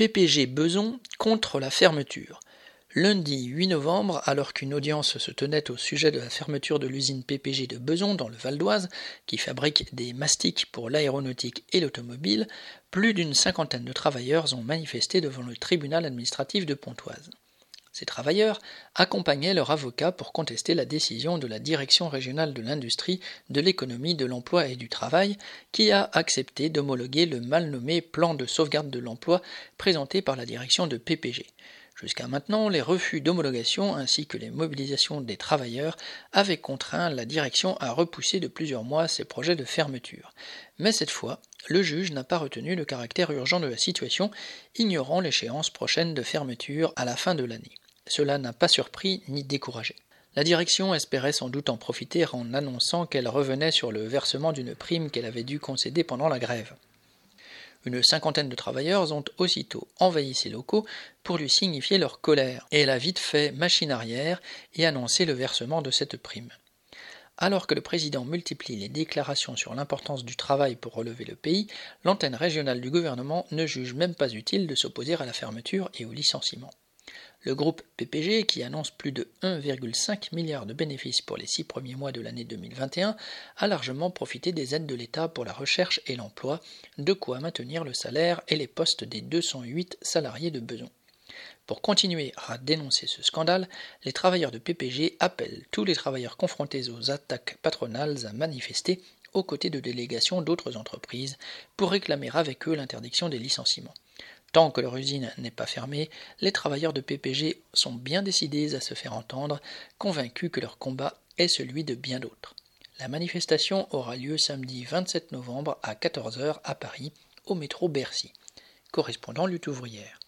PPG Beson contre la fermeture. Lundi 8 novembre, alors qu'une audience se tenait au sujet de la fermeture de l'usine PPG de Beson dans le Val d'Oise, qui fabrique des mastiques pour l'aéronautique et l'automobile, plus d'une cinquantaine de travailleurs ont manifesté devant le tribunal administratif de Pontoise. Ces travailleurs accompagnaient leur avocat pour contester la décision de la Direction régionale de l'industrie, de l'économie, de l'emploi et du travail, qui a accepté d'homologuer le mal nommé plan de sauvegarde de l'emploi présenté par la direction de PPG. Jusqu'à maintenant, les refus d'homologation ainsi que les mobilisations des travailleurs avaient contraint la direction à repousser de plusieurs mois ses projets de fermeture. Mais cette fois, le juge n'a pas retenu le caractère urgent de la situation, ignorant l'échéance prochaine de fermeture à la fin de l'année. Cela n'a pas surpris ni découragé. La direction espérait sans doute en profiter en annonçant qu'elle revenait sur le versement d'une prime qu'elle avait dû concéder pendant la grève. Une cinquantaine de travailleurs ont aussitôt envahi ses locaux pour lui signifier leur colère, et elle a vite fait machine arrière et annoncé le versement de cette prime. Alors que le président multiplie les déclarations sur l'importance du travail pour relever le pays, l'antenne régionale du gouvernement ne juge même pas utile de s'opposer à la fermeture et au licenciement. Le groupe PPG, qui annonce plus de 1,5 milliard de bénéfices pour les six premiers mois de l'année 2021, a largement profité des aides de l'État pour la recherche et l'emploi, de quoi maintenir le salaire et les postes des 208 salariés de besoin. Pour continuer à dénoncer ce scandale, les travailleurs de PPG appellent tous les travailleurs confrontés aux attaques patronales à manifester aux côtés de délégations d'autres entreprises pour réclamer avec eux l'interdiction des licenciements. Tant que leur usine n'est pas fermée, les travailleurs de PPG sont bien décidés à se faire entendre, convaincus que leur combat est celui de bien d'autres. La manifestation aura lieu samedi 27 novembre à 14h à Paris, au métro Bercy. Correspondant lutte ouvrière.